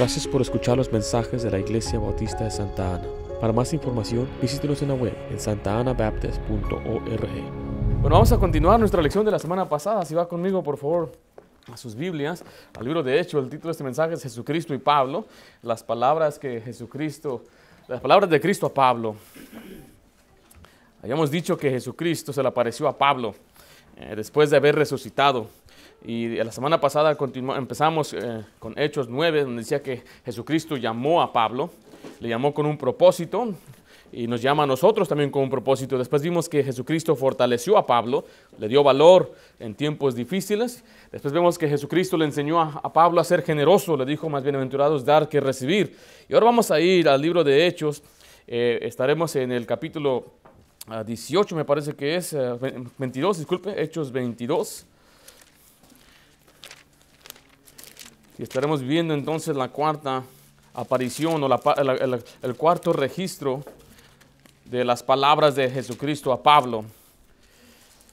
Gracias por escuchar los mensajes de la Iglesia Bautista de Santa Ana. Para más información, visítenos en la web en santaanabaptist.org. Bueno, vamos a continuar nuestra lección de la semana pasada. Si va conmigo, por favor, a sus Biblias, al libro de Hechos. El título de este mensaje es Jesucristo y Pablo. Las palabras que Jesucristo, las palabras de Cristo a Pablo. Habíamos dicho que Jesucristo se le apareció a Pablo eh, después de haber resucitado. Y la semana pasada empezamos eh, con Hechos 9, donde decía que Jesucristo llamó a Pablo, le llamó con un propósito y nos llama a nosotros también con un propósito. Después vimos que Jesucristo fortaleció a Pablo, le dio valor en tiempos difíciles. Después vemos que Jesucristo le enseñó a, Pablo a ser generoso, le dijo más bienaventurados dar que recibir. Y ahora vamos a ir al libro de Hechos, eh, estaremos en el capítulo 18, ah, me parece que es, 22, eh, disculpe, Hechos 22. Y estaremos viendo entonces la cuarta aparición o el, cuarto registro de las palabras de Jesucristo a Pablo.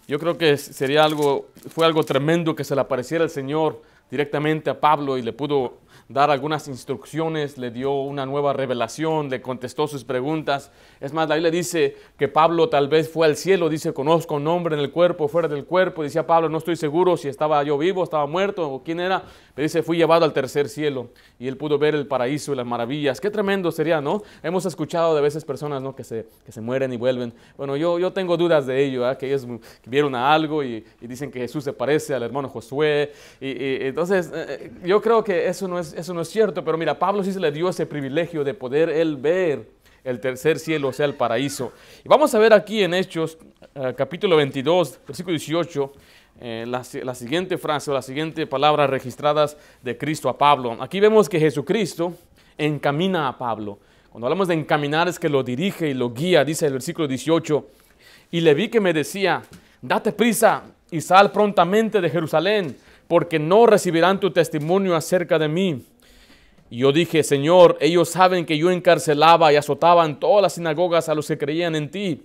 Yo creo que sería algo, fue algo tremendo que se le apareciera el Señor directamente a Pablo y le pudo dar algunas instrucciones, le dio una nueva revelación, le contestó sus preguntas. Es más, la Biblia dice que Pablo tal vez fue al cielo, dice, conozco un nombre en el cuerpo, fuera del cuerpo. Decía Pablo, no estoy seguro si estaba yo vivo, estaba muerto o quién era. Pero dice, fui llevado al tercer cielo y él pudo ver el paraíso y las maravillas. Qué tremendo sería, ¿no? Hemos escuchado de veces personas, ¿no? Que se, que se mueren y vuelven. Bueno, yo, yo tengo dudas de ello, ¿eh? que ellos vieron a algo y, dicen que Jesús se parece al hermano Josué. Y, entonces, eh, eh, yo creo que eso no, es, eso no es cierto, pero mira, Pablo sí se le dio ese privilegio de poder él ver el tercer cielo, o sea, el paraíso. Y vamos a ver aquí en Hechos, capítulo 22, versículo 18, eh, la, siguiente frase o la siguiente palabra registradas de Cristo a Pablo. Aquí vemos que Jesucristo encamina a Pablo. Cuando hablamos de encaminar es que lo dirige y lo guía, dice el versículo 18. Y le vi que me decía, date prisa y sal prontamente de Jerusalén, porque no recibirán tu testimonio acerca de mí. Y yo dije, Señor, ellos saben que yo encarcelaba y azotaba en todas las sinagogas a los que creían en ti.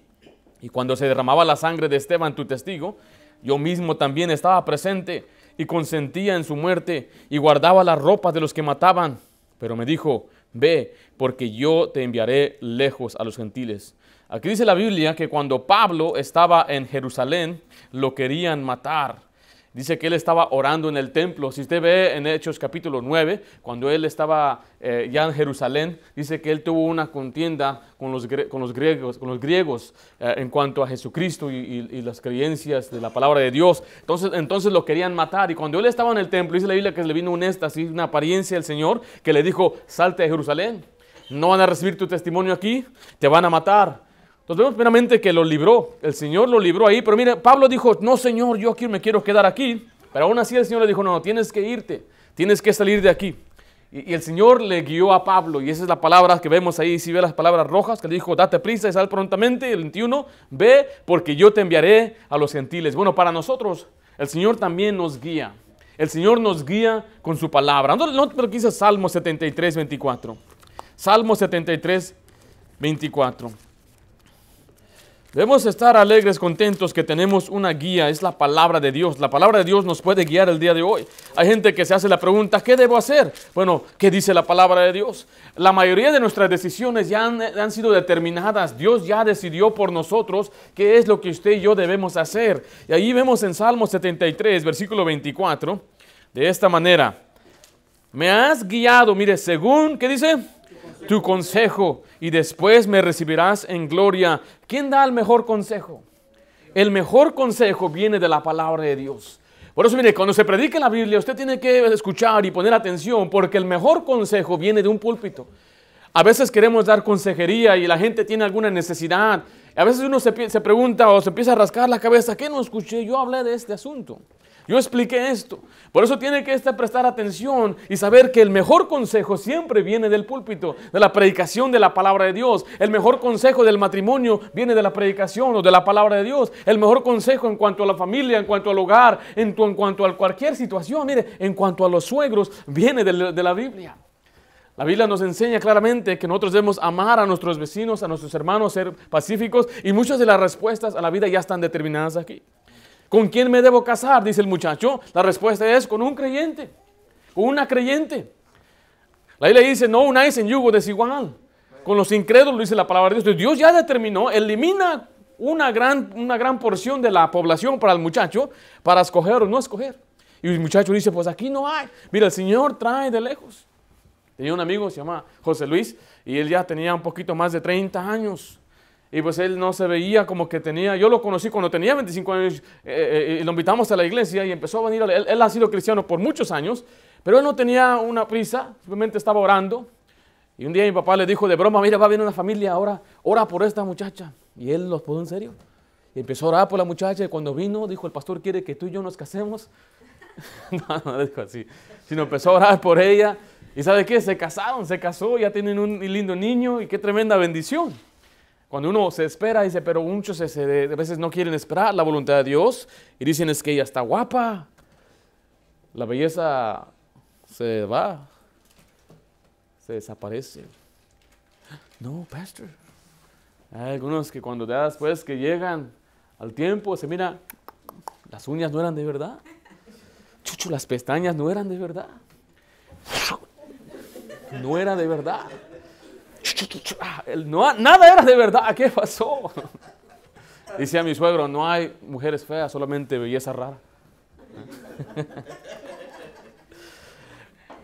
Y cuando se derramaba la sangre de Esteban, tu testigo, yo mismo también estaba presente y consentía en su muerte y guardaba las ropas de los que mataban. Pero me dijo, ve, porque yo te enviaré lejos a los gentiles. Aquí dice la Biblia que cuando Pablo estaba en Jerusalén, lo querían matar. Dice que él estaba orando en el templo. Si usted ve en Hechos capítulo 9, cuando él estaba eh, ya en Jerusalén, dice que él tuvo una contienda con los, griegos, con los griegos eh, en cuanto a Jesucristo y, las creencias de la palabra de Dios. Entonces, entonces lo querían matar. Y cuando él estaba en el templo, dice la Biblia que le vino un éxtasis, una apariencia del Señor, que le dijo, salte de Jerusalén. No van a recibir tu testimonio aquí, te van a matar. Vemos plenamente que lo libró, el Señor lo libró ahí, pero mire, Pablo dijo, no Señor, yo aquí me quiero quedar aquí, pero aún así el Señor le dijo, no, tienes que irte, tienes que salir de aquí. Y, el Señor le guió a Pablo, y esa es la palabra que vemos ahí, si ve las palabras rojas, que le dijo, date prisa y sal prontamente, el 21, ve, porque yo te enviaré a los gentiles. Bueno, para nosotros, el Señor también nos guía. El Señor nos guía con su palabra. No, no pero dice Salmo 73, 24. Salmo 73, 24. Debemos estar alegres, contentos que tenemos una guía, es la palabra de Dios. La palabra de Dios nos puede guiar el día de hoy. Hay gente que se hace la pregunta, ¿qué debo hacer? Bueno, ¿qué dice la palabra de Dios? La mayoría de nuestras decisiones ya han, sido determinadas. Dios ya decidió por nosotros qué es lo que usted y yo debemos hacer. Y ahí vemos en Salmo 73, versículo 24, de esta manera. Me has guiado, mire, según, ¿qué dice? Tu consejo y después me recibirás en gloria. ¿Quién da el mejor consejo? El mejor consejo viene de la palabra de Dios. Por eso, mire, cuando se predica la Biblia, usted tiene que escuchar y poner atención, porque el mejor consejo viene de un púlpito. A veces queremos dar consejería y la gente tiene alguna necesidad. A veces uno se, se pregunta o se empieza a rascar la cabeza, ¿qué no escuché? Yo hablé de este asunto. Yo expliqué esto. Por eso tiene que este prestar atención y saber que el mejor consejo siempre viene del púlpito, de la predicación de la palabra de Dios. El mejor consejo del matrimonio viene de la predicación o de la palabra de Dios. El mejor consejo en cuanto a la familia, en cuanto al hogar, en, cuanto a cualquier situación, mire, en cuanto a los suegros, viene de, de la Biblia. La Biblia nos enseña claramente que nosotros debemos amar a nuestros vecinos, a nuestros hermanos, ser pacíficos y muchas de las respuestas a la vida ya están determinadas aquí. ¿Con quién me debo casar? Dice el muchacho. La respuesta es con un creyente, con una creyente. La Biblia dice, no unáis en yugo desigual. Con los incrédulos dice la palabra de Dios. Dios ya determinó, elimina una gran, una gran porción de la población para el muchacho para escoger o no escoger. Y el muchacho dice, pues aquí no hay. Mira, el Señor trae de lejos. Tenía un amigo, se llama José Luis, y él ya tenía un poquito más de 30 años. Y pues él no se veía como que tenía, yo lo conocí cuando tenía 25 años, eh, eh, y lo invitamos a la iglesia y empezó a venir, él, él ha sido cristiano por muchos años, pero él no tenía una prisa, simplemente estaba orando. Y un día mi papá le dijo de broma, mira, va a venir una familia ahora, ora por esta muchacha. Y él los puso en serio. Y empezó a orar por la muchacha y cuando vino dijo, el pastor quiere que tú y yo nos casemos. no, no dijo así, sino empezó a orar por ella. ¿Y sabe qué? Se casaron, se casó, ya tienen un lindo niño y qué tremenda bendición. Cuando uno se espera, dice, pero muchos a veces no quieren esperar la voluntad de Dios y dicen es que ella está guapa. La belleza se va, se desaparece. No, pastor. Hay algunos que cuando después que llegan al tiempo se mira, las uñas no eran de verdad. Chucho, las pestañas no eran de verdad. No era de verdad. No, nada era de verdad. ¿Qué pasó? Dice a mi suegro, no hay mujeres feas, solamente belleza rara.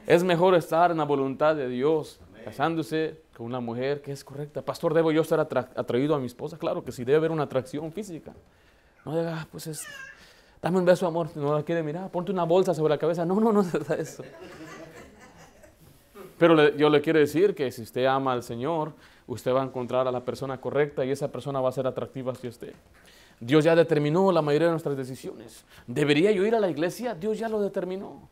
Es mejor estar en la voluntad de Dios, casándose con una mujer que es correcta. Pastor, ¿debo yo estar atraído a mi esposa? Claro que sí, debe haber una atracción física. No diga, ah, pues es, dame un beso, amor, no la quiere mirar, ponte una bolsa sobre la cabeza. No, no, no es eso. Pero yo le quiero decir que si usted ama al Señor, usted va a encontrar a la persona correcta y esa persona va a ser atractiva hacia usted. Dios ya determinó la mayoría de nuestras decisiones. ¿Debería yo ir a la iglesia? Dios ya lo determinó.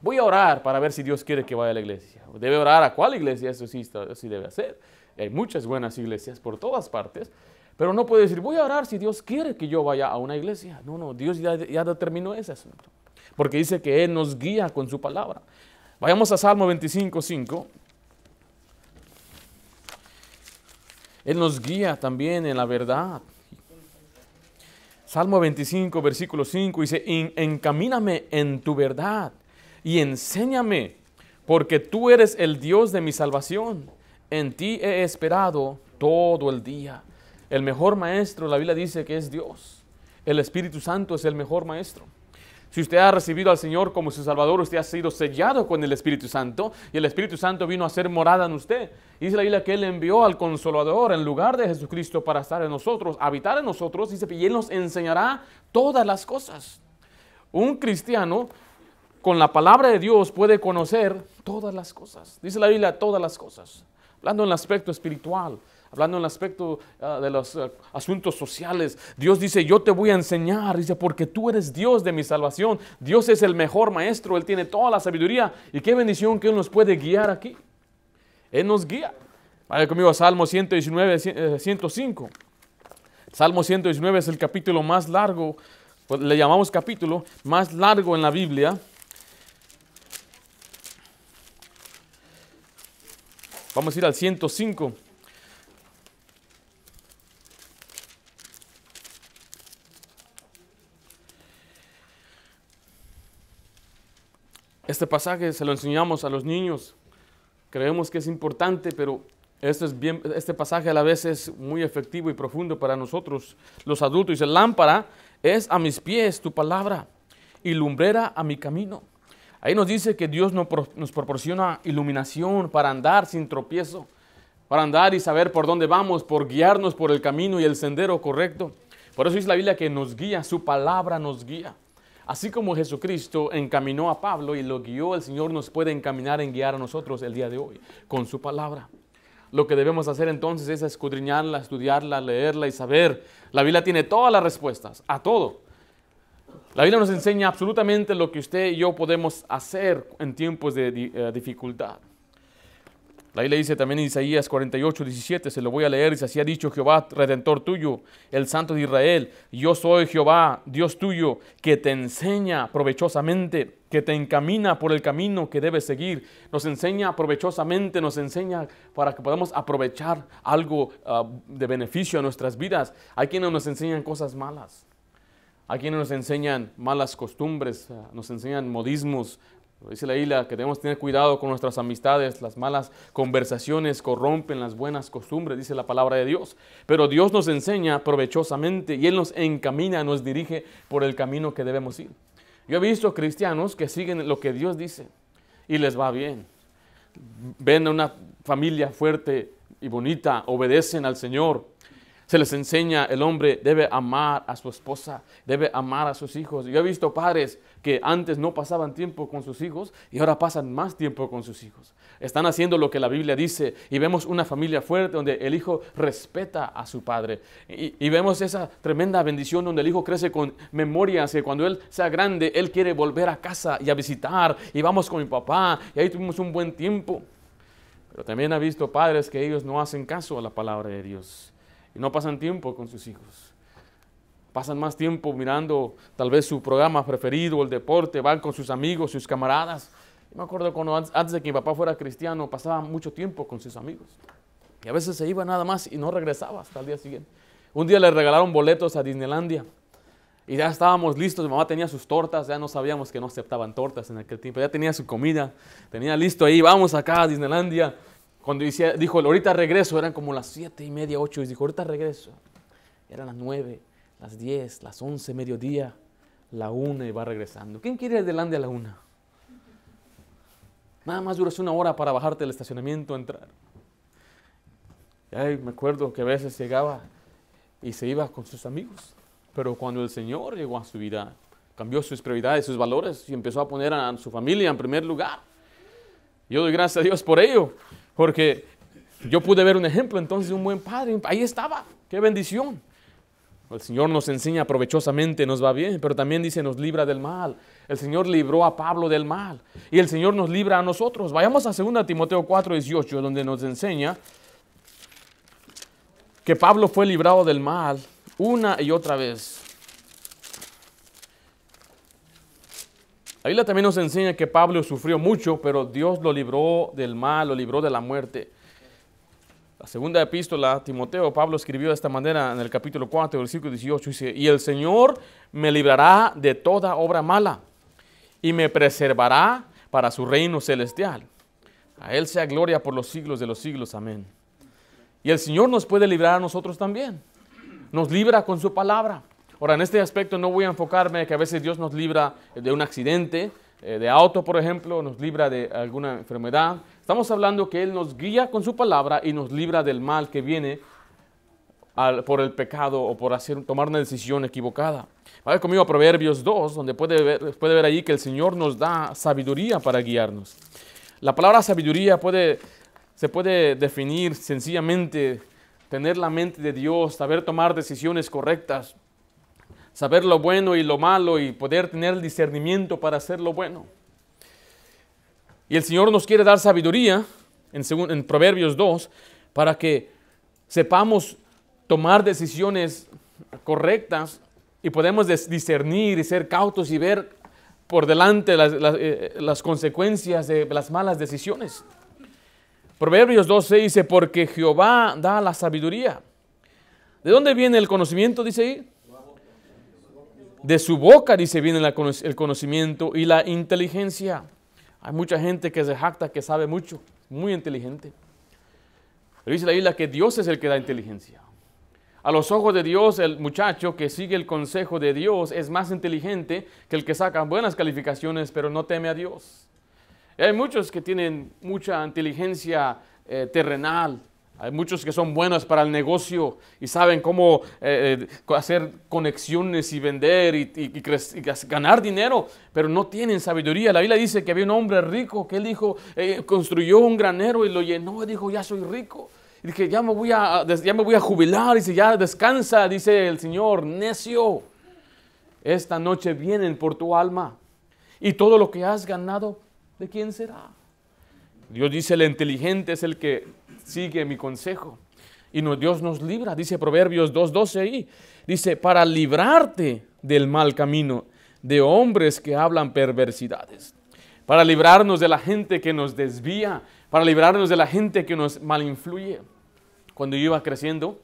Voy a orar para ver si Dios quiere que vaya a la iglesia. Debe orar a cuál iglesia, eso sí, sí debe hacer. Hay muchas buenas iglesias por todas partes, pero no puede decir, voy a orar si Dios quiere que yo vaya a una iglesia. No, no, Dios ya, ya determinó ese asunto. Porque dice que Él nos guía con su palabra. Vayamos a Salmo 25, 5. Él nos guía también en la verdad. Salmo 25, versículo 5 dice, encamíname en tu verdad y enséñame, porque tú eres el Dios de mi salvación. En ti he esperado todo el día. El mejor maestro, la Biblia dice que es Dios. El Espíritu Santo es el mejor maestro. Si usted ha recibido al Señor como su Salvador, usted ha sido sellado con el Espíritu Santo y el Espíritu Santo vino a ser morada en usted. Dice la Biblia que Él envió al Consolador en lugar de Jesucristo para estar en nosotros, habitar en nosotros, dice, y Él nos enseñará todas las cosas. Un cristiano con la palabra de Dios puede conocer todas las cosas. Dice la Biblia todas las cosas. Hablando en el aspecto espiritual, hablando en el aspecto ah, de los ah, asuntos sociales. Dios dice, yo te voy a enseñar, dice, porque tú eres Dios de mi salvación. Dios es el mejor maestro, Él tiene toda la sabiduría. Y qué bendición que Él nos puede guiar aquí. Él nos guía. Vaya conmigo a Salmo 119, 105. Eh, Salmo 119 es el capítulo más largo, pues, le llamamos capítulo más largo en la Biblia. Vamos a ir al 105. Este pasaje se lo enseñamos a los niños. Creemos que es importante, pero este, pasaje a la vez es muy efectivo y profundo para nosotros, los adultos. Dice, lámpara es a mis pies tu palabra y lumbrera a mi camino. Ahí nos dice que Dios nos proporciona iluminación para andar sin tropiezo, para andar y saber por dónde vamos, por guiarnos por el camino y el sendero correcto. Por eso es la Biblia que nos guía, su palabra nos guía. Así como Jesucristo encaminó a Pablo y lo guió, el Señor nos puede encaminar en guiar a nosotros el día de hoy con su palabra. Lo que debemos hacer entonces es escudriñarla, estudiarla, leerla y saber. La Biblia tiene todas las respuestas a todo. La Biblia nos enseña absolutamente lo que usted y yo podemos hacer en tiempos de eh, dificultad. La Biblia dice también en Isaías 48, 17, se lo voy a leer, dice, así ha dicho Jehová, redentor tuyo, el Santo de Israel, yo soy Jehová, Dios tuyo, que te enseña provechosamente, que te encamina por el camino que debes seguir, nos enseña provechosamente, nos enseña para que podamos aprovechar algo ah, de beneficio a nuestras vidas. Hay quienes nos enseñan cosas malas, hay quienes nos enseñan malas costumbres, ah, nos enseñan modismos, Dice la isla que debemos tener cuidado con nuestras amistades, las malas conversaciones corrompen las buenas costumbres, dice la palabra de Dios. Pero Dios nos enseña provechosamente y Él nos encamina, nos dirige por el camino que debemos ir. Yo he visto cristianos que siguen lo que Dios dice y les va bien. Ven a una familia fuerte y bonita, obedecen al Señor, se les enseña, el hombre debe amar a su esposa, debe amar a sus hijos. Yo he visto padres que antes no pasaban tiempo con sus hijos y ahora pasan más tiempo con sus hijos. Están haciendo lo que la Biblia dice y vemos una familia fuerte donde el hijo respeta a su padre. Y, vemos esa tremenda bendición donde el hijo crece con memorias que cuando él sea grande, él quiere volver a casa y a visitar y vamos con mi papá y ahí tuvimos un buen tiempo. Pero también ha visto padres que ellos no hacen caso a la palabra de Dios y no pasan tiempo con sus hijos. Pasan más tiempo mirando tal vez su programa preferido, el deporte, van con sus amigos, sus camaradas. Me acuerdo cuando antes de que mi papá fuera cristiano, pasaba mucho tiempo con sus amigos. Y a veces se iba nada más y no regresaba hasta el día siguiente. Un día le regalaron boletos a Disneylandia. Y ya estábamos listos, mi mamá tenía sus tortas, ya no sabíamos que no aceptaban tortas en aquel tiempo, ya tenía su comida, tenía listo ahí, vamos acá a Disneylandia. Cuando dijo, ahorita regreso, eran como las siete y media, ocho, y dijo, ahorita regreso. Eran las nueve, las diez, las once, mediodía, la una y va regresando. ¿Quién quiere ir delante a la una? Nada más duras una hora para bajarte del estacionamiento, entrar. Y ahí me acuerdo que a veces llegaba y se iba con sus amigos. Pero cuando el Señor llegó a su vida, cambió sus prioridades, sus valores y empezó a poner a su familia en primer lugar. Yo doy gracias a Dios por ello. Porque yo pude ver un ejemplo entonces de un buen padre. Ahí estaba. Qué bendición. El Señor nos enseña provechosamente, nos va bien, pero también dice nos libra del mal. El Señor libró a Pablo del mal y el Señor nos libra a nosotros. Vayamos a 2 Timoteo 4, 18, donde nos enseña que Pablo fue librado del mal una y otra vez. La también nos enseña que Pablo sufrió mucho, pero Dios lo libró del mal, lo libró de la muerte. La segunda epístola a Timoteo, Pablo escribió de esta manera en el capítulo 4, versículo 18, dice, y el Señor me librará de toda obra mala y me preservará para su reino celestial. A Él sea gloria por los siglos de los siglos. Amén. Y el Señor nos puede librar a nosotros también. Nos libra con su palabra. Ahora, en este aspecto no voy a enfocarme que a veces Dios nos libra de un accidente, eh, de auto, por ejemplo, nos libra de alguna enfermedad. Estamos hablando que Él nos guía con su palabra y nos libra del mal que viene por el pecado o por hacer, tomar una decisión equivocada. Vaya conmigo a Proverbios 2, donde puede ver, puede ver ahí que el Señor nos da sabiduría para guiarnos. La palabra sabiduría puede, se puede definir sencillamente tener la mente de Dios, saber tomar decisiones correctas saber lo bueno y lo malo y poder tener el discernimiento para hacer lo bueno. Y el Señor nos quiere dar sabiduría en, en Proverbios 2 para que sepamos tomar decisiones correctas y podemos discernir y ser cautos y ver por delante las, eh, las consecuencias de las malas decisiones. Proverbios 12 dice, porque Jehová da la sabiduría. ¿De dónde viene el conocimiento? Dice ahí. De su boca, dice, viene el conocimiento y la inteligencia. Hay mucha gente que se jacta que sabe mucho, muy inteligente. Pero dice la Biblia que Dios es el que da inteligencia. A los ojos de Dios, el muchacho que sigue el consejo de Dios es más inteligente que el que saca buenas calificaciones, pero no teme a Dios. hay muchos que tienen mucha inteligencia eh, terrenal, hay muchos que son buenos para el negocio y saben cómo eh, eh, hacer conexiones y vender y, ganar dinero, pero no tienen sabiduría. La Biblia dice que había un hombre rico que él dijo, eh, construyó un granero y lo llenó y dijo, ya soy rico. Y dije, ya me voy a, ya me voy a jubilar. Dice, ya descansa, dice el Señor, necio. Esta noche vienen por tu alma. Y todo lo que has ganado, ¿de quién será? Dios dice, el inteligente es el que sigue mi consejo. Y Dios nos libra, dice Proverbios 2.12 ahí. Dice, para librarte del mal camino de hombres que hablan perversidades. Para librarnos de la gente que nos desvía. Para librarnos de la gente que nos malinfluye. Cuando yo iba creciendo,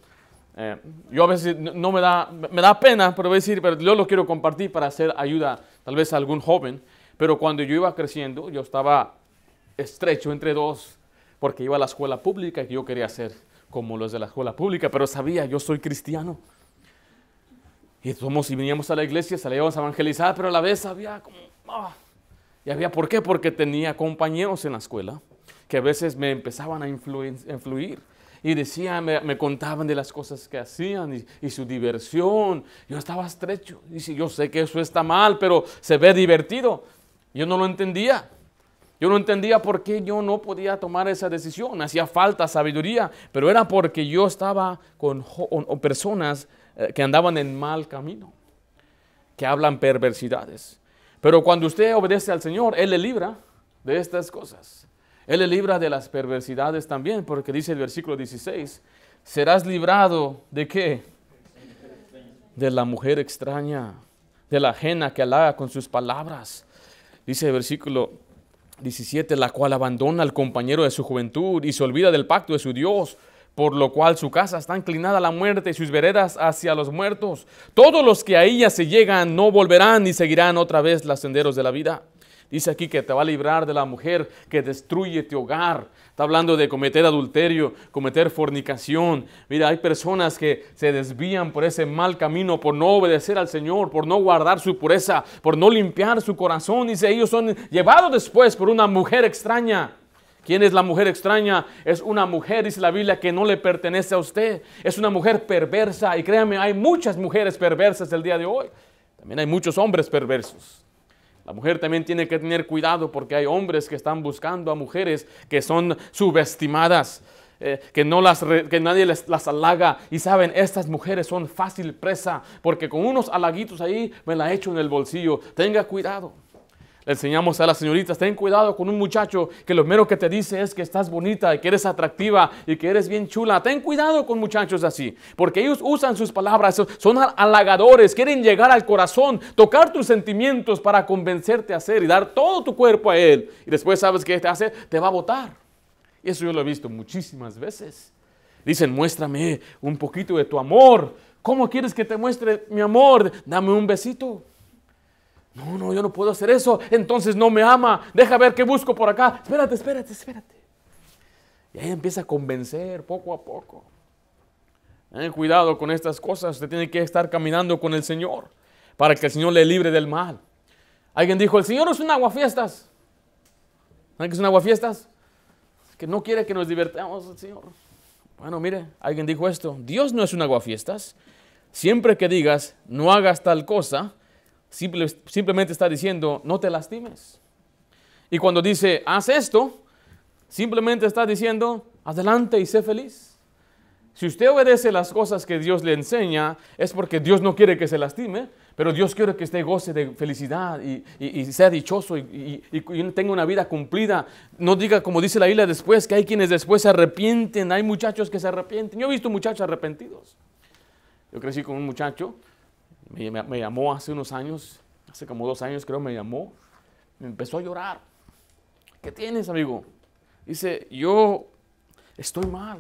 eh, yo a veces no me da, me da pena, pero voy a decir, yo lo quiero compartir para hacer ayuda tal vez a algún joven. Pero cuando yo iba creciendo, yo estaba estrecho entre dos, porque iba a la escuela pública y yo quería ser como los de la escuela pública, pero sabía, yo soy cristiano. Y somos y veníamos a la iglesia, salíamos a evangelizar, pero a la vez había como... ah, y había, ¿por qué? Porque tenía compañeros en la escuela que a veces me empezaban a influir. Y decían, me, me contaban de las cosas que hacían y, y su diversión. Yo estaba estrecho. Dice, yo sé que eso está mal, pero se ve divertido. Yo no lo entendía. Yo no entendía por qué yo no podía tomar esa decisión. Hacía falta sabiduría, pero era porque yo estaba con personas eh, que andaban en mal camino, que hablan perversidades. Pero cuando usted obedece al Señor, Él le libra de estas cosas. Él le libra de las perversidades también, porque dice el versículo 16, serás librado de qué? De la mujer extraña, de la ajena que halaga con sus palabras. Dice el versículo 17, la cual abandona al compañero de su juventud y se olvida del pacto de su Dios, por lo cual su casa está inclinada a la muerte y sus veredas hacia los muertos. Todos los que a ella se llegan no volverán ni seguirán otra vez los senderos de la vida. Dice aquí que te va a librar de la mujer que destruye tu hogar. Está hablando de cometer adulterio, cometer fornicación. Mira, hay personas que se desvían por ese mal camino, por no obedecer al Señor, por no guardar su pureza, por no limpiar su corazón. Dice, ellos son llevados después por una mujer extraña. ¿Quién es la mujer extraña? Es una mujer, dice la Biblia, que no le pertenece a usted. Es una mujer perversa. Y créame, hay muchas mujeres perversas el día de hoy. También hay muchos hombres perversos. La mujer también tiene que tener cuidado porque hay hombres que están buscando a mujeres que son subestimadas, eh, que, no las re- que nadie les, las halaga. Y saben, estas mujeres son fácil presa porque con unos halaguitos ahí me la echo en el bolsillo. Tenga cuidado. Le enseñamos a las señoritas, ten cuidado con un muchacho que lo mero que te dice es que estás bonita y que eres atractiva y que eres bien chula. Ten cuidado con muchachos así, porque ellos usan sus palabras, son halagadores, quieren llegar al corazón, tocar tus sentimientos para convencerte a hacer y dar todo tu cuerpo a él. Y después sabes qué te hace, te va a votar. Y eso yo lo he visto muchísimas veces. Dicen, muéstrame un poquito de tu amor. ¿Cómo quieres que te muestre mi amor? Dame un besito. No, no, yo no puedo hacer eso. Entonces no me ama. Deja ver qué busco por acá. Espérate, espérate, espérate. Y ahí empieza a convencer poco a poco. Ten cuidado con estas cosas. Usted tiene que estar caminando con el Señor para que el Señor le libre del mal. Alguien dijo, el Señor es un aguafiestas. ¿Saben qué es un aguafiestas? Que no quiere que nos divertamos el Señor. Bueno, mire, alguien dijo esto. Dios no es un aguafiestas. Siempre que digas, no hagas tal cosa, Simple- simplemente está diciendo, no te lastimes. Y cuando dice, haz esto, simplemente está diciendo, adelante y sé feliz. Si usted obedece las cosas que Dios le enseña, es porque Dios no quiere que se lastime, pero Dios quiere que usted goce de felicidad y, sea dichoso y- y tenga una vida cumplida. No diga, como dice la isla después, que hay quienes después se arrepienten, hay muchachos que se arrepienten. Yo he visto muchachos arrepentidos. Yo crecí con un muchacho me, llamó hace unos años, hace como dos años creo, me llamó, me empezó a llorar. ¿Qué tienes, amigo? Dice, yo estoy mal.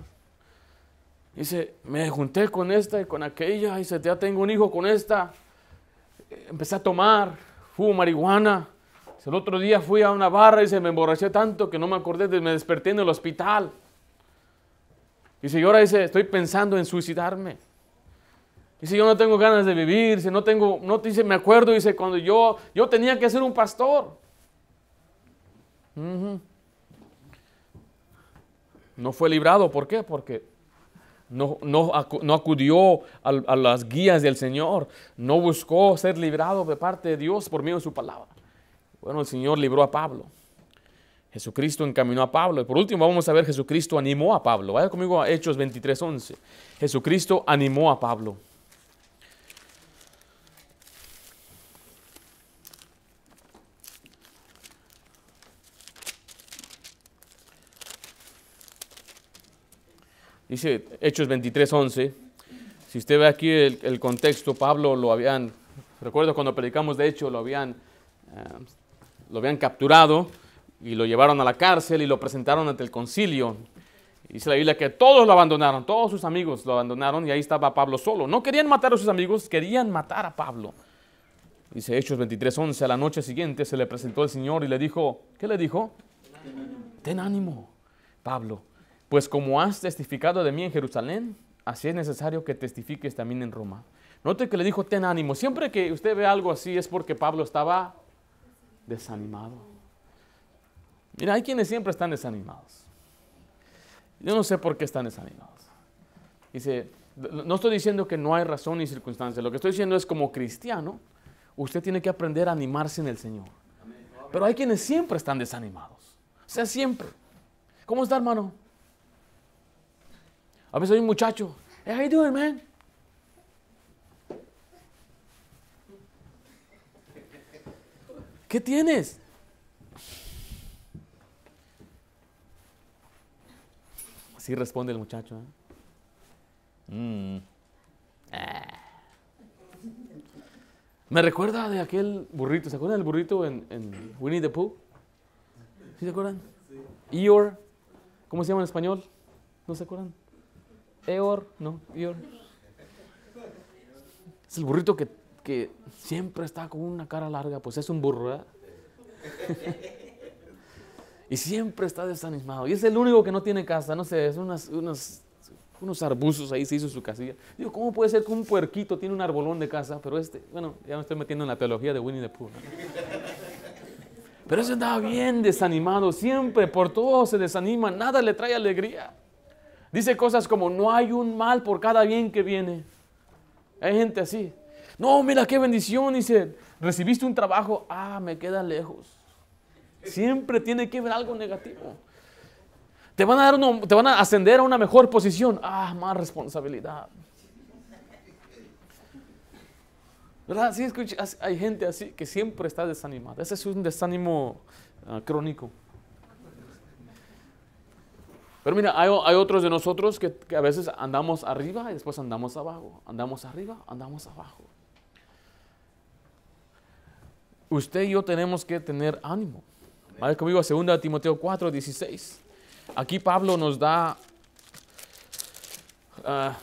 Dice, me junté con esta y con aquella, dice, ya tengo un hijo con esta. Empecé a tomar, fumo marihuana. Dice, El otro día fui a una barra y se me emborraché tanto que no me acordé, me desperté en el hospital. Dice, y ahora dice, estoy pensando en suicidarme. Dice, yo no tengo ganas de vivir, dice, no tengo, no, dice, me acuerdo, dice, cuando yo, yo tenía que ser un pastor. No fue librado, ¿por qué? Porque no, no, no acudió a, las guías del Señor, no buscó ser librado de parte de Dios por medio de su palabra. Bueno, el Señor libró a Pablo. Jesucristo encaminó a Pablo. Y por último vamos a ver, Jesucristo animó a Pablo. Vaya conmigo a Hechos 23:11. Jesucristo animó a Pablo. Dice Hechos 23:11. Si usted ve aquí el, contexto, Pablo lo habían, recuerdo cuando predicamos de hecho, lo habían, eh, lo habían capturado y lo llevaron a la cárcel y lo presentaron ante el concilio. Dice la Biblia que todos lo abandonaron, todos sus amigos lo abandonaron y ahí estaba Pablo solo. No querían matar a sus amigos, querían matar a Pablo. Dice Hechos 23:11, a la noche siguiente se le presentó el Señor y le dijo, ¿qué le dijo? Ten ánimo, Pablo, pues como has testificado de mí en Jerusalén, así es necesario que testifiques también en Roma. Note que le dijo, ten ánimo. Siempre que usted ve algo así es porque Pablo estaba desanimado. Mira, hay quienes siempre están desanimados. Yo no sé por qué están desanimados. Dice, no estoy diciendo que no hay razón ni circunstancia. Lo que estoy diciendo es como cristiano, usted tiene que aprender a animarse en el Señor. Pero hay quienes siempre están desanimados. O sea, siempre. ¿Cómo está, hermano? A veces hay un muchacho. Hey, how you doing, man? ¿Qué tienes? Así responde el muchacho. ¿eh? Mm. Ah. Me recuerda de aquel burrito. ¿Se acuerdan del burrito en, en Winnie the Pooh? ¿Sí se acuerdan? Eeyore. ¿Cómo se llama en español? ¿No se acuerdan? Eeyore, no, Eeyore. Es el burrito que que siempre está con una cara larga, pues es un burro, ¿verdad? y siempre está desanimado. Y es el único que no tiene casa, no sé, es unas, unos arbustos ahí se hizo su casilla. Digo, ¿cómo puede ser que un puerquito tiene un arbolón de casa? Pero este, bueno, ya me estoy metiendo en la teología de Winnie the Pooh. Pero ese andaba bien desanimado, siempre, por todo se desanima, nada le trae alegría. Dice cosas como, no hay un mal por cada bien que viene. Hay gente así. No, mira qué bendición, dice, recibiste un trabajo, ah, me queda lejos. Siempre tiene que ver algo negativo. Te van a dar te van a ascender a una mejor posición, ah, más responsabilidad. ¿Verdad? Sí, escucha, hay gente así que siempre está desanimada. Ese es un desánimo ah, crónico. Pero mira, hay, otros de nosotros que, que, a veces andamos arriba y después andamos abajo. Andamos arriba, andamos abajo usted y yo tenemos que tener ánimo. Vaya conmigo a 2 Timoteo 4, 16. Aquí Pablo nos da, ah,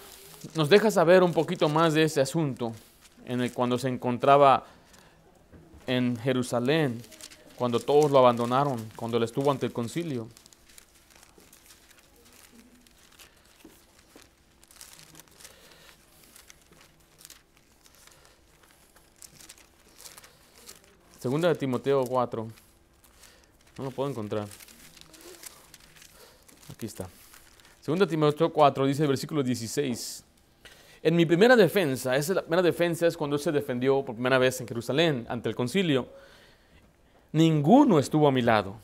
nos deja saber un poquito más de ese asunto en el cuando se encontraba en Jerusalén, cuando todos lo abandonaron, cuando él estuvo ante el concilio. Segunda de Timoteo 4. No lo puedo encontrar. Aquí está. Segunda de Timoteo 4 dice el versículo 16. En mi primera defensa, esa es la primera defensa es cuando se defendió por primera vez en Jerusalén ante el concilio. Ninguno estuvo a mi lado,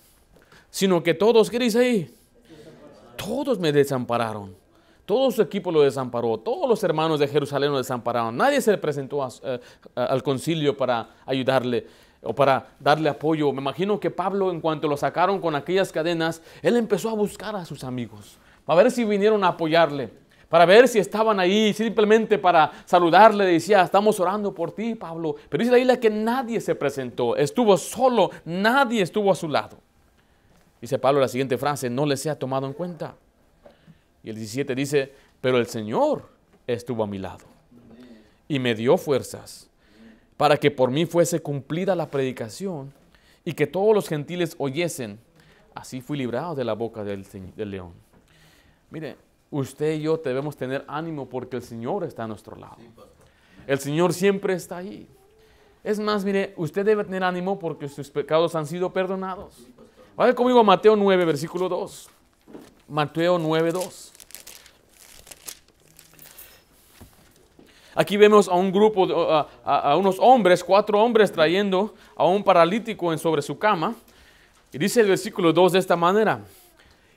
sino que todos, ¿qué dice ahí? Todos me desampararon. Todo su equipo lo desamparó. Todos los hermanos de Jerusalén lo desampararon. Nadie se presentó eh, al concilio para ayudarle o para darle apoyo. Me imagino que Pablo, en cuanto lo sacaron con aquellas cadenas, él empezó a buscar a sus amigos, para ver si vinieron a apoyarle, para ver si estaban ahí, simplemente para saludarle. Decía, estamos orando por ti, Pablo. Pero dice la que nadie se presentó, estuvo solo, nadie estuvo a su lado. Dice Pablo la siguiente frase, no les sea tomado en cuenta. Y el 17 dice, pero el Señor estuvo a mi lado y me dio fuerzas para que por mí fuese cumplida la predicación y que todos los gentiles oyesen. Así fui librado de la boca del, león. Mire, usted y yo debemos tener ánimo porque el Señor está a nuestro lado. El Señor siempre está ahí. Es más, mire, usted debe tener ánimo porque sus pecados han sido perdonados. Vaya conmigo a Mateo 9, versículo 2. Mateo 9, 2. Aquí vemos a un grupo, a, unos hombres, cuatro hombres trayendo a un paralítico en sobre su cama. Y dice el versículo 2 de esta manera.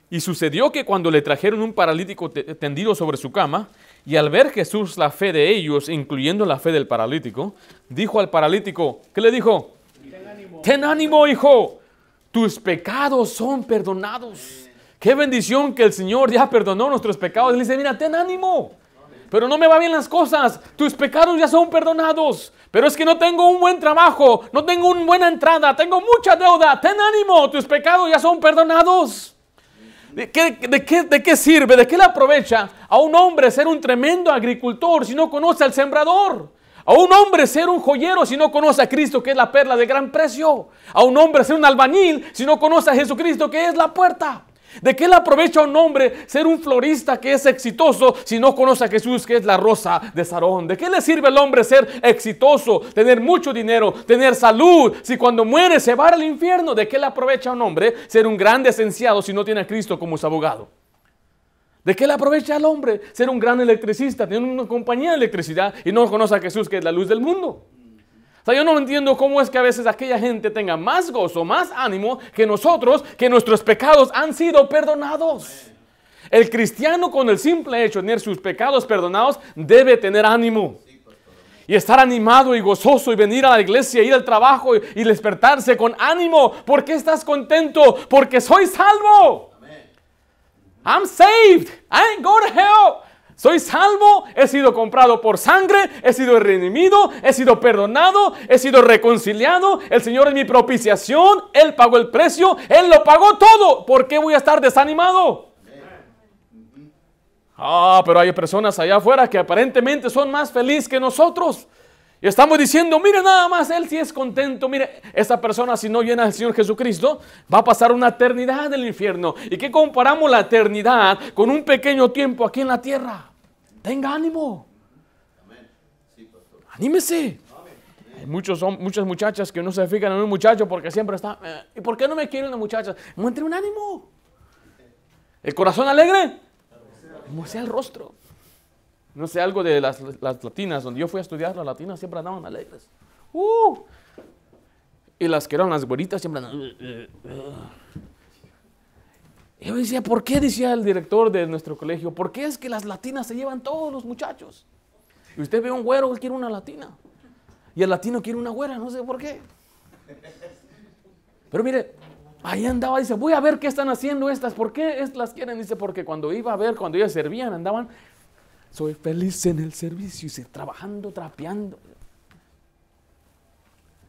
Y sucedió que cuando le trajeron un paralítico tendido sobre su cama, y al ver Jesús la fe de ellos, incluyendo la fe del paralítico, dijo al paralítico, ¿qué le dijo? Ten ánimo, Ten ánimo hijo, tus pecados son perdonados. Qué bendición que el Señor ya perdonó nuestros pecados. Él dice, mira, ten ánimo pero no me va bien las cosas, tus pecados ya son perdonados, pero es que no tengo un buen trabajo, no tengo una buena entrada, tengo mucha deuda, ten ánimo, tus pecados ya son perdonados. ¿De qué, de, qué, ¿De qué, sirve? ¿De qué le aprovecha a un hombre ser un tremendo agricultor si no conoce al sembrador? A un hombre ser un joyero si no conoce a Cristo, que es la perla de gran precio. A un hombre ser un albañil si no conoce a Jesucristo, que es la puerta. ¿De qué le aprovecha a un hombre ser un florista que es exitoso si no conoce a Jesús que es la rosa de Sarón? ¿De qué le sirve al hombre ser exitoso, tener mucho dinero, tener salud, si cuando muere se va al infierno? ¿De qué le aprovecha a un hombre ser un gran licenciado si no tiene a Cristo como su abogado? ¿De qué le aprovecha al hombre ser un gran electricista, tener una compañía de electricidad y no conoce a Jesús que es la luz del mundo? O sea, yo no entiendo cómo es que a veces aquella gente tenga más gozo, más ánimo que nosotros, que nuestros pecados han sido perdonados. El cristiano con el simple hecho de tener sus pecados perdonados debe tener ánimo. Y estar animado y gozoso y venir a la iglesia, ir al trabajo y, y despertarse con ánimo. ¿Por qué estás contento? Porque soy salvo. I'm saved. I ain't going to hell. Soy salvo, he sido comprado por sangre, he sido redimido, he sido perdonado, he sido reconciliado. El Señor es mi propiciación, Él pagó el precio, Él lo pagó todo. ¿Por qué voy a estar desanimado? Ah, pero hay personas allá afuera que aparentemente son más felices que nosotros. Y estamos diciendo, mire nada más, Él sí es contento. Mire, esa persona si no llena al Señor Jesucristo, va a pasar una eternidad en el infierno. ¿Y qué comparamos la eternidad con un pequeño tiempo aquí en la tierra? Tenga ánimo. Anímese. Hay muchos, muchas muchachas que no se fijan en un muchacho porque siempre está, eh, ¿y por qué no me quiere una muchacha? Muestre un ánimo. El corazón alegre, muestre el rostro. No sé, algo de las, las, latinas, donde yo fui a estudiar, las latinas siempre andaban alegres. Uh, y las que eran las güeritas siempre andaban... Uh, uh, uh. Y yo decía, ¿por qué? Decía el director de nuestro colegio, ¿por qué es que las latinas se llevan todos los muchachos? Y usted ve un güero, él quiere una latina. Y el latino quiere una güera, no sé por qué. Pero mire, ahí andaba, dice, voy a ver qué están haciendo estas, ¿por qué las quieren? Dice, porque cuando iba a ver, cuando ellas servían, andaban, soy feliz en el servicio, y trabajando, trapeando.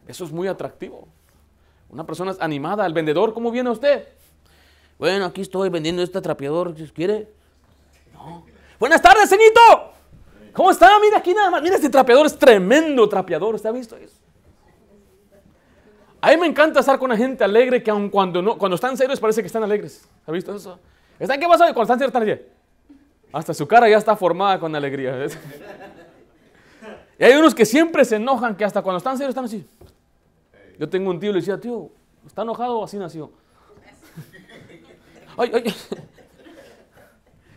Eso es muy atractivo. Una persona es animada, el vendedor, ¿cómo viene usted? Bueno, aquí estoy vendiendo este trapeador, si quiere. No. Buenas tardes, ceñito. ¿Cómo está? Mira aquí nada más. Mira, este trapeador es tremendo trapeador. ¿Usted ha visto eso? A mí me encanta estar con la gente alegre que aun cuando, no, cuando están serios parece que están alegres. ¿Ha visto eso? ¿Están qué pasa? Cuando están serios están. Hasta su cara ya está formada con alegría. Y hay unos que siempre se enojan que hasta cuando están serios están así. Yo tengo un tío y le decía, tío, ¿está enojado o así nació? Ay, ay.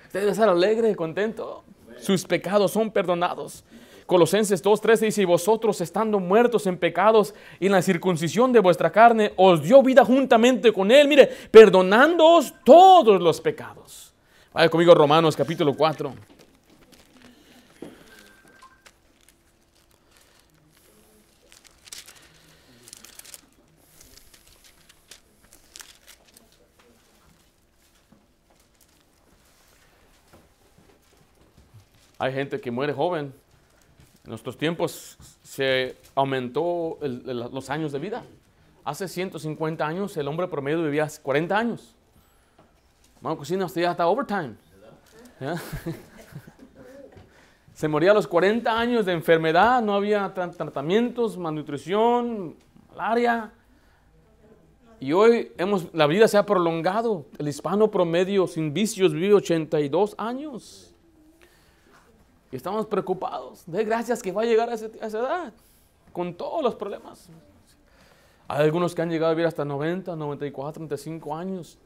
Usted debe estar alegre, contento. Sus pecados son perdonados. Colosenses 2.13 dice, y vosotros estando muertos en pecados y en la circuncisión de vuestra carne, os dio vida juntamente con él, mire, perdonándoos todos los pecados. Vaya conmigo Romanos capítulo 4. Hay gente que muere joven. En nuestros tiempos se aumentó el, el, los años de vida. Hace 150 años el hombre promedio vivía 40 años. Mano Cocina, usted ya está overtime. ¿Ya? Se moría a los 40 años de enfermedad, no había tratamientos, malnutrición, malaria. Y hoy hemos, la vida se ha prolongado. El hispano promedio sin vicios vive 82 años. Y estamos preocupados. De gracias que va a llegar a, ese, a, esa edad, con todos los problemas. Hay algunos que han llegado a vivir hasta 90, 94, 95 años.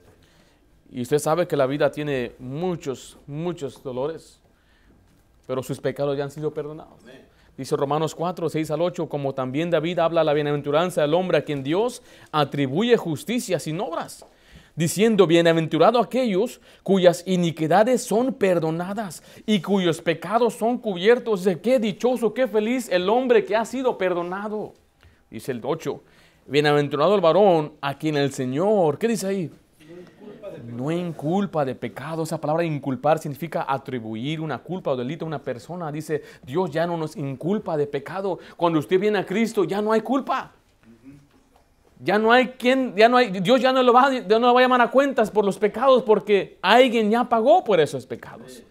Y usted sabe que la vida tiene muchos, muchos dolores. Pero sus pecados ya han sido perdonados. Dice Romanos 4, 6 al 8, como también David habla la bienaventuranza del hombre a quien Dios atribuye justicia sin obras diciendo, bienaventurado aquellos cuyas iniquidades son perdonadas y cuyos pecados son cubiertos. Dice, qué dichoso, qué feliz el hombre que ha sido perdonado. Dice el 8, bienaventurado el varón a quien el Señor, ¿qué dice ahí? No inculpa de pecado. Esa palabra inculpar significa atribuir una culpa o delito a una persona. Dice, Dios ya no nos inculpa de pecado. Cuando usted viene a Cristo ya no hay culpa. Ya no hay quien, ya no hay, Dios ya no lo va, ya no lo va a llamar a cuentas por los pecados porque alguien ya pagó por esos pecados.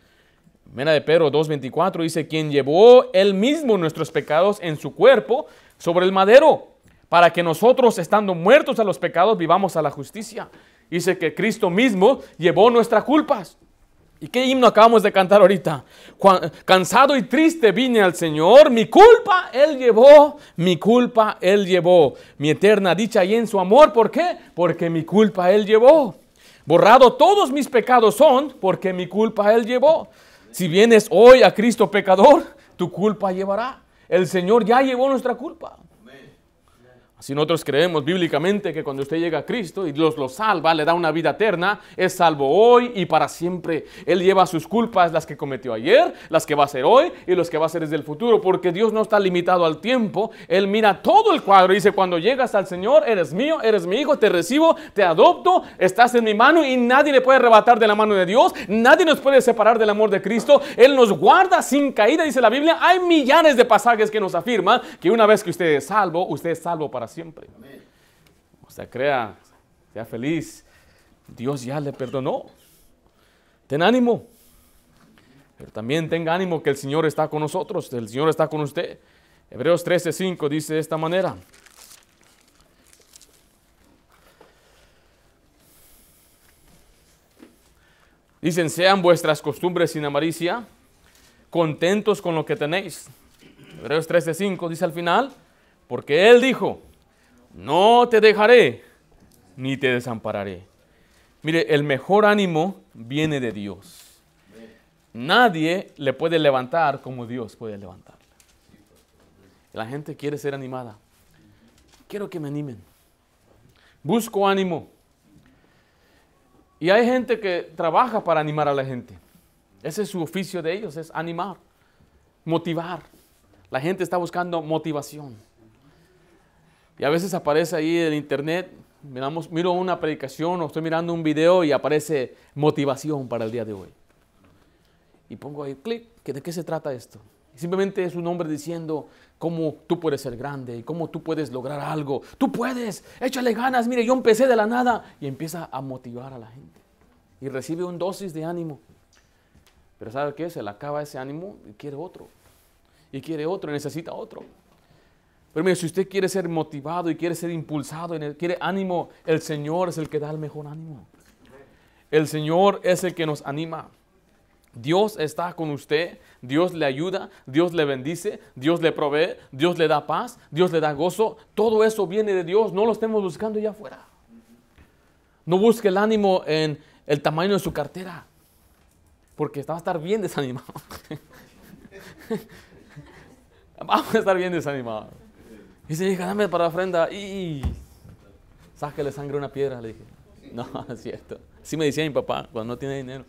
Mena de Pedro 2.24 dice, quien llevó él mismo nuestros pecados en su cuerpo sobre el madero, para que nosotros, estando muertos a los pecados, vivamos a la justicia. Dice que Cristo mismo llevó nuestras culpas. ¿Y qué himno acabamos de cantar ahorita? Cansado y triste vine al Señor, mi culpa Él llevó, mi culpa Él llevó, mi eterna dicha y en su amor, ¿por qué? Porque mi culpa Él llevó. Borrado todos mis pecados son, porque mi culpa Él llevó. Si vienes hoy a Cristo pecador, tu culpa llevará. El Señor ya llevó nuestra culpa. Si nosotros creemos bíblicamente que cuando usted llega a Cristo y Dios lo salva, le da una vida eterna, es salvo hoy y para siempre. Él lleva sus culpas, las que cometió ayer, las que va a hacer hoy y las que va a hacer desde el futuro, porque Dios no está limitado al tiempo. Él mira todo el cuadro y dice, cuando llegas al Señor, eres mío, eres mi hijo, te recibo, te adopto, estás en mi mano y nadie le puede arrebatar de la mano de Dios, nadie nos puede separar del amor de Cristo. Él nos guarda sin caída, dice la Biblia. Hay millares de pasajes que nos afirman que una vez que usted es salvo, usted es salvo para siempre. O sea, crea, sea feliz. Dios ya le perdonó. Ten ánimo. Pero también tenga ánimo que el Señor está con nosotros, el Señor está con usted. Hebreos 13:5 dice de esta manera. Dicen, sean vuestras costumbres sin amaricia, contentos con lo que tenéis. Hebreos 13:5 dice al final, porque Él dijo, no te dejaré ni te desampararé. Mire, el mejor ánimo viene de Dios. Nadie le puede levantar como Dios puede levantarle. La gente quiere ser animada. Quiero que me animen. Busco ánimo. Y hay gente que trabaja para animar a la gente. Ese es su oficio de ellos, es animar, motivar. La gente está buscando motivación. Y a veces aparece ahí en internet, miramos, miro una predicación o estoy mirando un video y aparece motivación para el día de hoy. Y pongo ahí clic, ¿de qué se trata esto? Simplemente es un hombre diciendo cómo tú puedes ser grande y cómo tú puedes lograr algo. Tú puedes, échale ganas, mire, yo empecé de la nada y empieza a motivar a la gente. Y recibe un dosis de ánimo. Pero ¿sabe qué? Se le acaba ese ánimo y quiere otro. Y quiere otro, y necesita otro. Pero mire, si usted quiere ser motivado y quiere ser impulsado, quiere ánimo, el Señor es el que da el mejor ánimo. El Señor es el que nos anima. Dios está con usted, Dios le ayuda, Dios le bendice, Dios le provee, Dios le da paz, Dios le da gozo. Todo eso viene de Dios, no lo estemos buscando allá afuera. No busque el ánimo en el tamaño de su cartera, porque va a estar bien desanimado. Vamos a estar bien desanimados. Dice, hija, dame para la ofrenda y sáquele sangre a una piedra. Le dije, no, es cierto. Así me decía mi papá cuando no tiene dinero.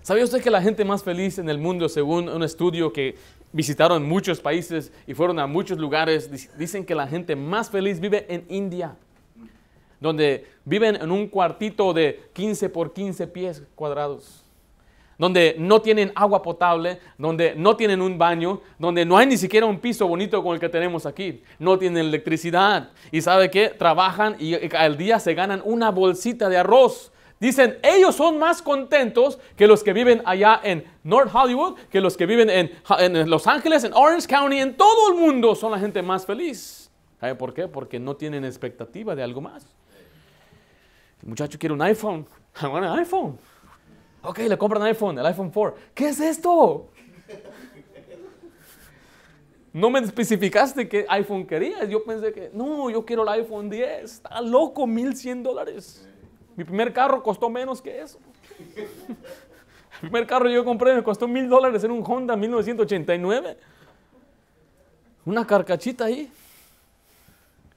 ¿Sabía usted que la gente más feliz en el mundo, según un estudio que visitaron muchos países y fueron a muchos lugares, dicen que la gente más feliz vive en India, donde viven en un cuartito de 15 por 15 pies cuadrados? Donde no tienen agua potable, donde no tienen un baño, donde no hay ni siquiera un piso bonito como el que tenemos aquí, no tienen electricidad. ¿Y sabe qué? Trabajan y al día se ganan una bolsita de arroz. Dicen, ellos son más contentos que los que viven allá en North Hollywood, que los que viven en, Los Ángeles, en Orange County, en todo el mundo son la gente más feliz. ¿Sabe por qué? Porque no tienen expectativa de algo más. El muchacho quiere un iPhone. I want an iPhone. Ok, le compran iPhone, el iPhone 4. ¿Qué es esto? No me especificaste qué iPhone querías. Yo pensé que, no, yo quiero el iPhone 10. Está loco, 1100 dólares. Mi primer carro costó menos que eso. El primer carro que yo compré me costó mil dólares en un Honda 1989. Una carcachita ahí.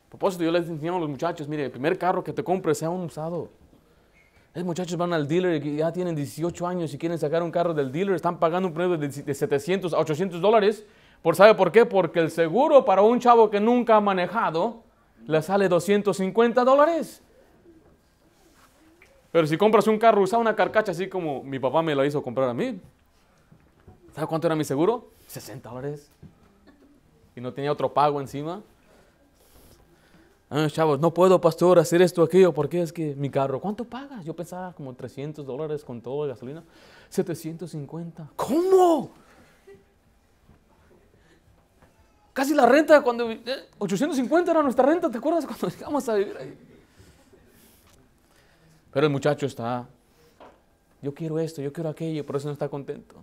A propósito, yo les enseñaba a los muchachos, mire, el primer carro que te compres sea un usado. Los muchachos van al dealer y ya tienen 18 años y quieren sacar un carro del dealer, están pagando un precio de 700 a 800 dólares. ¿Por sabe por qué? Porque el seguro para un chavo que nunca ha manejado le sale 250 dólares. Pero si compras un carro usado, una carcacha así como mi papá me lo hizo comprar a mí, ¿sabe cuánto era mi seguro? 60 dólares. Y no tenía otro pago encima. Ah, chavos, no puedo, pastor, hacer esto, aquello, porque es que mi carro, ¿cuánto pagas? Yo pensaba como 300 dólares con todo de gasolina. 750. ¿Cómo? Casi la renta cuando... 850 era nuestra renta, ¿te acuerdas cuando llegamos a vivir ahí? Pero el muchacho está, yo quiero esto, yo quiero aquello, por eso no está contento.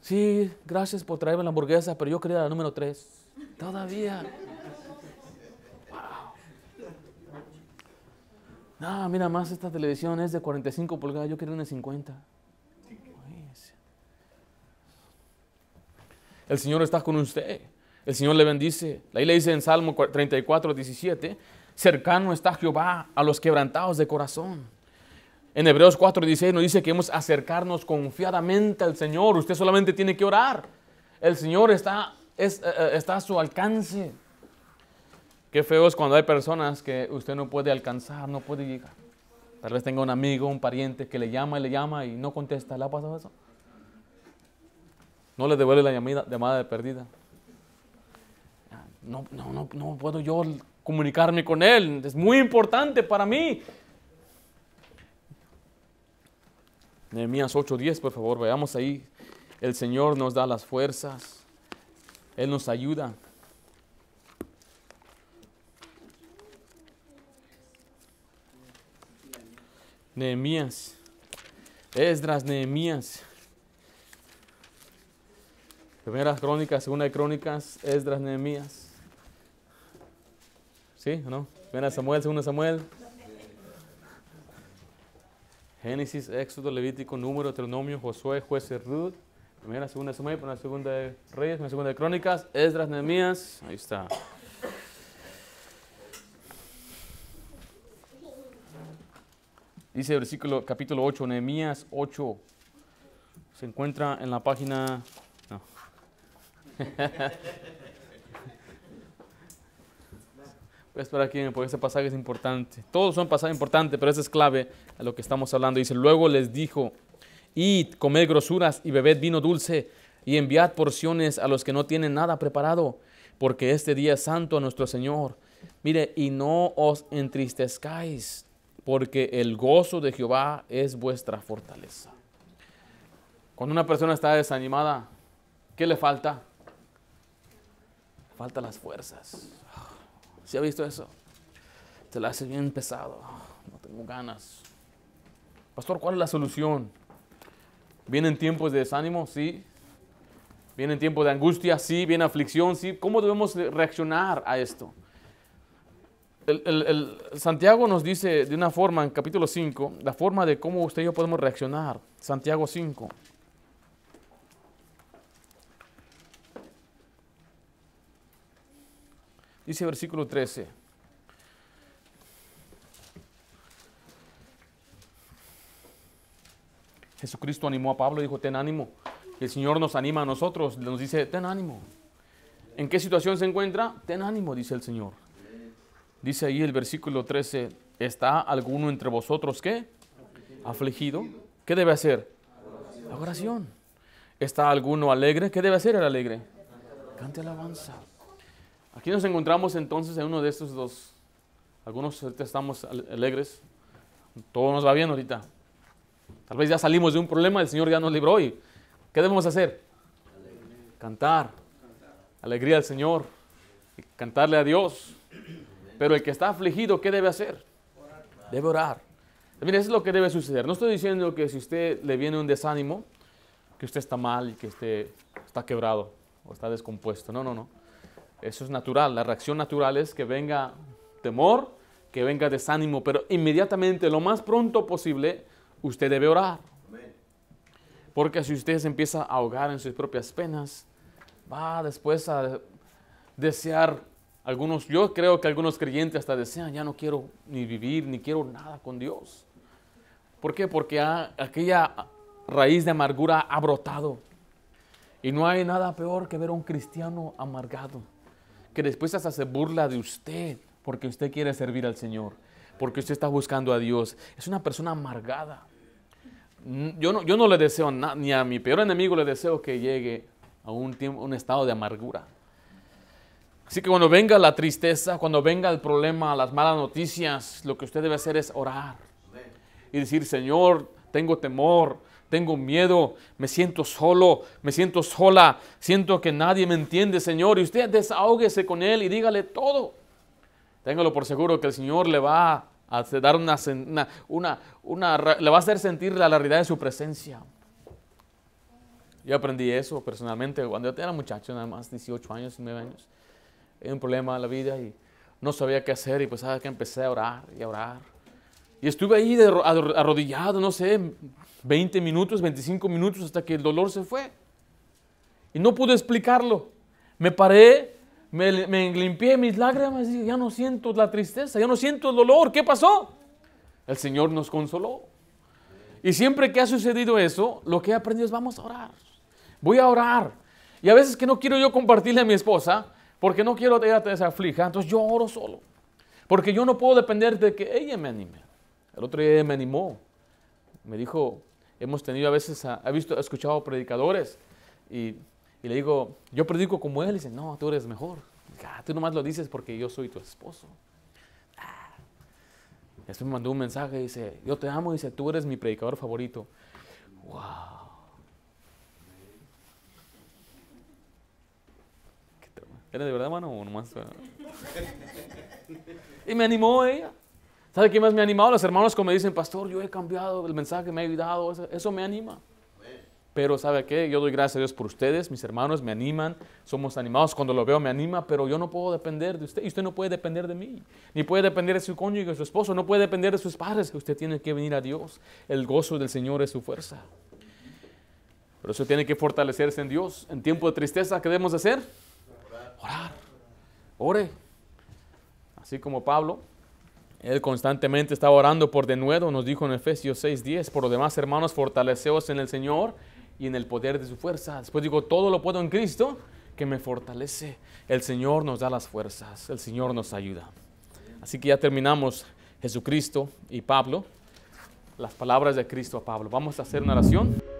Sí, gracias por traerme la hamburguesa, pero yo quería la número 3. Todavía. No, mira más, esta televisión es de 45 pulgadas, yo quería una de 50. El Señor está con usted. El Señor le bendice. Ahí le dice en Salmo 34, 17, cercano está Jehová a los quebrantados de corazón. En Hebreos 4, 16 nos dice que hemos acercarnos confiadamente al Señor. Usted solamente tiene que orar. El Señor está, eh, eh, está a su alcance. Qué feo es cuando hay personas que usted no puede alcanzar, no puede llegar. Tal vez tenga un amigo, un pariente que le llama y le llama y no contesta. ¿Le ha pasado eso? No le devuelve la llamada, de perdida. No, no, no, no puedo yo comunicarme con él. Es muy importante para mí. Nehemías 8:10, por favor, veamos ahí. El Señor nos da las fuerzas. Él nos ayuda. Nehemías. Esdras, Nehemías. Primeras crónicas, segunda de crónicas, Esdras, Nehemías. ¿Sí o no? Primera Samuel, segunda Samuel. Génesis, Éxodo, Levítico, Número, Deuteronomio, Josué, Jueces, Ruth. Primera, segunda Samuel, primera, segunda de Reyes, primera, segunda de Crónicas, Esdras, Nehemías. Ahí está. Dice el versículo, capítulo 8, Nehemías 8. Se encuentra en la página Pues para aquí, porque ese pasaje es importante. Todos son pasajes importantes, pero ese es clave a lo que estamos hablando. Dice, luego les dijo, id, comed grosuras y bebed vino dulce y enviad porciones a los que no tienen nada preparado, porque este día es santo a nuestro Señor. Mire, y no os entristezcáis, porque el gozo de Jehová es vuestra fortaleza. Cuando una persona está desanimada, ¿qué le falta? falta las fuerzas. ¿Se ha visto eso? Se la hace bien pesado. No tengo ganas. Pastor, ¿cuál es la solución? ¿Vienen tiempos de desánimo? Sí. ¿Vienen tiempos de angustia? Sí. ¿Viene aflicción? Sí. ¿Cómo debemos reaccionar a esto? Santiago nos dice de una forma en capítulo 5, la forma de cómo usted y yo podemos reaccionar. Santiago 5. Dice versículo 13. Jesucristo animó a Pablo y dijo, ten ánimo. el Señor nos anima a nosotros, nos dice, ten ánimo. ¿En qué situación se encuentra? Ten ánimo, dice el Señor. Dice ahí el versículo 13, ¿está alguno entre vosotros qué? Afligido. ¿Qué debe hacer? La oración. ¿Está alguno alegre? ¿Qué debe hacer el alegre? Cante alabanza. Aquí nos encontramos entonces en uno de estos dos. Algunos estamos alegres, todo nos va bien ahorita. Tal vez ya salimos de un problema, el Señor ya nos libró y ¿qué debemos hacer? Cantar. Alegría al Señor. cantarle a Dios. Pero el que está afligido, ¿qué debe hacer? Debe orar. Mire, eso es lo que debe suceder. No estoy diciendo que si usted le viene un desánimo, que usted está mal y que esté, está quebrado o está descompuesto. No, no, no. Eso es natural. La reacción natural es que venga temor, que venga desánimo, pero inmediatamente, lo más pronto posible, usted debe orar. Porque si usted se empieza a ahogar en sus propias penas, va después a desear algunos, yo creo que algunos creyentes hasta desean, ya no quiero ni vivir, ni quiero nada con Dios. ¿Por qué? Porque aquella raíz de amargura ha brotado. Y no hay nada peor que ver a un cristiano amargado que después hasta se burla de usted porque usted quiere servir al Señor, porque usted está buscando a Dios. Es una persona amargada. Yo no, yo no le deseo ni a mi peor enemigo le deseo que llegue a un, tiempo, un estado de amargura. Así que cuando venga la tristeza, cuando venga el problema, las malas noticias, lo que usted debe hacer es orar y decir, Señor, tengo temor, tengo miedo, me siento solo, me siento sola, siento que nadie me entiende, Señor. Y usted desahógese con Él y dígale todo. Téngalo por seguro que el Señor le va a dar una, una, una, le va a hacer sentir la realidad de su presencia. Yo aprendí eso personalmente cuando yo era muchacho, nada más 18 años, 9 años. Hay un problema en la vida y no sabía qué hacer y pues sabes que empecé a orar y a orar. Y estuve ahí arrodillado, no sé, 20 minutos, 25 minutos hasta que el dolor se fue. Y no pude explicarlo. Me paré, me, limpié mis lágrimas y ya no siento la tristeza, ya no siento el dolor. ¿Qué pasó? El Señor nos consoló. Y siempre que ha sucedido eso, lo que he aprendido es vamos a orar. Voy a orar. Y a veces que no quiero yo compartirle a mi esposa, porque no quiero que ella se aflija, entonces yo oro solo. Porque yo no puedo depender de que ella me anime. El otro día me animó. Me dijo, hemos tenido a veces, he visto, he escuchado predicadores y, le digo, yo predico como él. Y dice, no, tú eres mejor. Ah, tú nomás lo dices porque yo soy tu esposo. Ah. Después me mandó un mensaje y dice, yo te amo. Y dice, tú eres mi predicador favorito. Wow. ¿Eres de verdad, hermano? O nomás? y me animó ella. ¿Sabe qué más me ha animado? Los hermanos como me dicen, pastor, yo he cambiado, el mensaje me ha ayudado, eso, me anima. Pero ¿sabe qué? Yo doy gracias a Dios por ustedes, mis hermanos me animan, somos animados, cuando lo veo me anima, pero yo no puedo depender de usted y usted no puede depender de mí, ni puede depender de su cónyuge, de su esposo, no puede depender de sus padres, usted tiene que venir a Dios, el gozo del Señor es su fuerza. Pero eso tiene que fortalecerse en Dios. En tiempo de tristeza, ¿qué debemos hacer? Orar. Ore. Así como Pablo, él constantemente estaba orando por de nuevo, nos dijo en Efesios 6:10, por lo demás, hermanos, fortaleceos en el Señor y en el poder de su fuerza. Después digo, todo lo puedo en Cristo que me fortalece. El Señor nos da las fuerzas, el Señor nos ayuda. Así que ya terminamos Jesucristo y Pablo, las palabras de Cristo a Pablo. Vamos a hacer una oración.